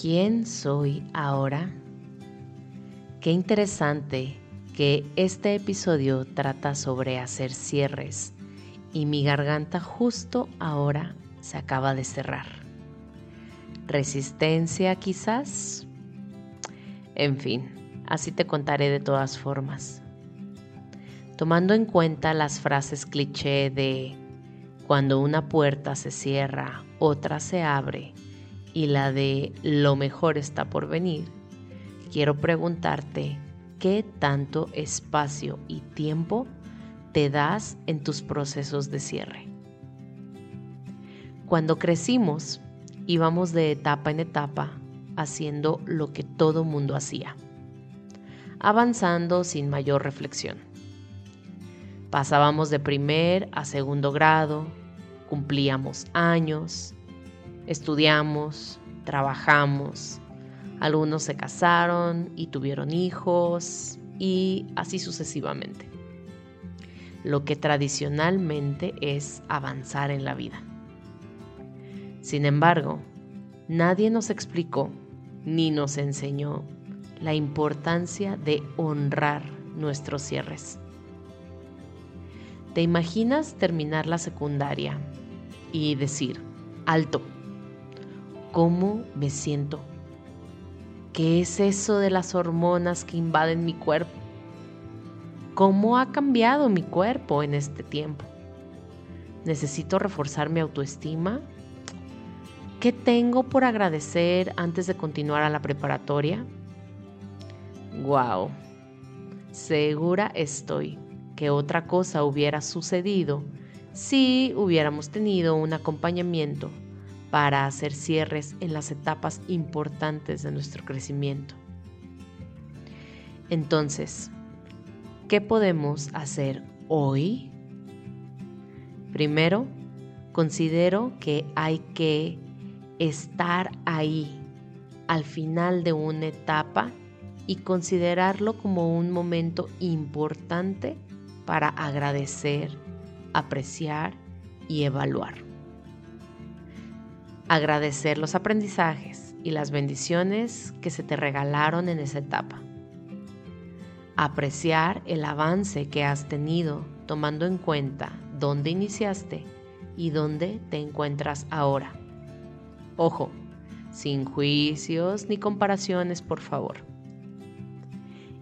¿Quién soy ahora? Qué interesante que este episodio trata sobre hacer cierres y mi garganta justo ahora se acaba de cerrar. ¿Resistencia quizás? En fin, así te contaré de todas formas. Tomando en cuenta las frases cliché de cuando una puerta se cierra, otra se abre y la de lo mejor está por venir, quiero preguntarte qué tanto espacio y tiempo te das en tus procesos de cierre. Cuando crecimos, íbamos de etapa en etapa haciendo lo que todo mundo hacía, avanzando sin mayor reflexión. Pasábamos de primer a segundo grado, cumplíamos años, Estudiamos, trabajamos, algunos se casaron y tuvieron hijos y así sucesivamente. Lo que tradicionalmente es avanzar en la vida. Sin embargo, nadie nos explicó ni nos enseñó la importancia de honrar nuestros cierres. ¿Te imaginas terminar la secundaria y decir, alto, cómo me siento. ¿Qué es eso de las hormonas que invaden mi cuerpo? ¿Cómo ha cambiado mi cuerpo en este tiempo? ¿Necesito reforzar mi autoestima? ¿Qué tengo por agradecer antes de continuar a la preparatoria? ¡Wow! Segura estoy que otra cosa hubiera sucedido si hubiéramos tenido un acompañamiento para hacer cierres en las etapas importantes de nuestro crecimiento. Entonces, ¿qué podemos hacer hoy? Primero, considero que hay que estar ahí al final de una etapa y considerarlo como un momento importante para agradecer, apreciar y evaluar agradecer los aprendizajes y las bendiciones que se te regalaron en esa etapa. Apreciar el avance que has tenido tomando en cuenta dónde iniciaste y dónde te encuentras ahora. Ojo, sin juicios ni comparaciones, por favor.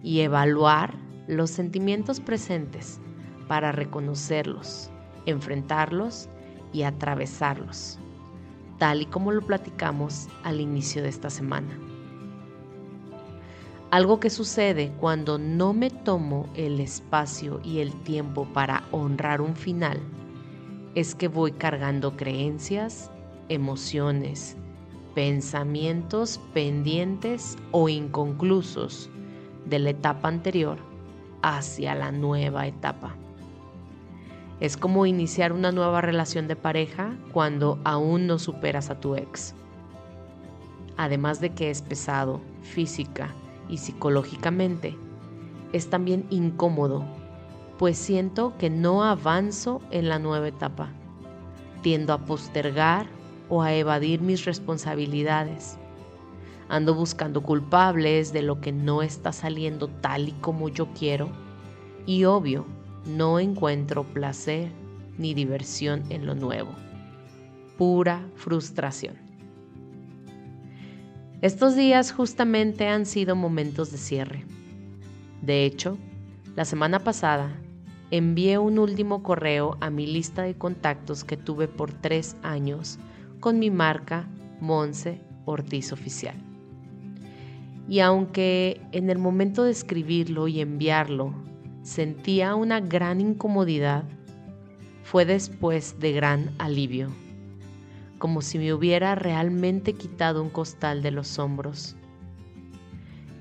Y evaluar los sentimientos presentes para reconocerlos, enfrentarlos y atravesarlos tal y como lo platicamos al inicio de esta semana. Algo que sucede cuando no me tomo el espacio y el tiempo para honrar un final es que voy cargando creencias, emociones, pensamientos pendientes o inconclusos de la etapa anterior hacia la nueva etapa. Es como iniciar una nueva relación de pareja cuando aún no superas a tu ex. Además de que es pesado física y psicológicamente, es también incómodo, pues siento que no avanzo en la nueva etapa. Tiendo a postergar o a evadir mis responsabilidades. Ando buscando culpables de lo que no está saliendo tal y como yo quiero. Y obvio, no encuentro placer ni diversión en lo nuevo. Pura frustración. Estos días justamente han sido momentos de cierre. De hecho, la semana pasada envié un último correo a mi lista de contactos que tuve por tres años con mi marca Monse Ortiz Oficial. Y aunque en el momento de escribirlo y enviarlo sentía una gran incomodidad, fue después de gran alivio, como si me hubiera realmente quitado un costal de los hombros.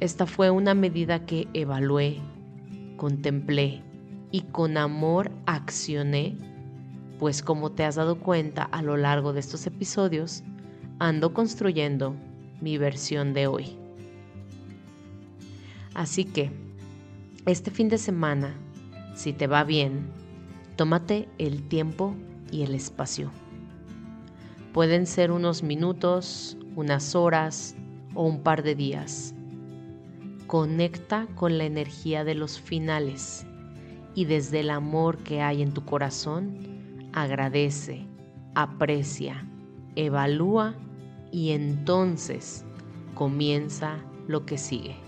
Esta fue una medida que evalué, contemplé y con amor accioné, pues como te has dado cuenta a lo largo de estos episodios, ando construyendo mi versión de hoy. Así que, este fin de semana, si te va bien, tómate el tiempo y el espacio. Pueden ser unos minutos, unas horas o un par de días. Conecta con la energía de los finales y desde el amor que hay en tu corazón, agradece, aprecia, evalúa y entonces comienza lo que sigue.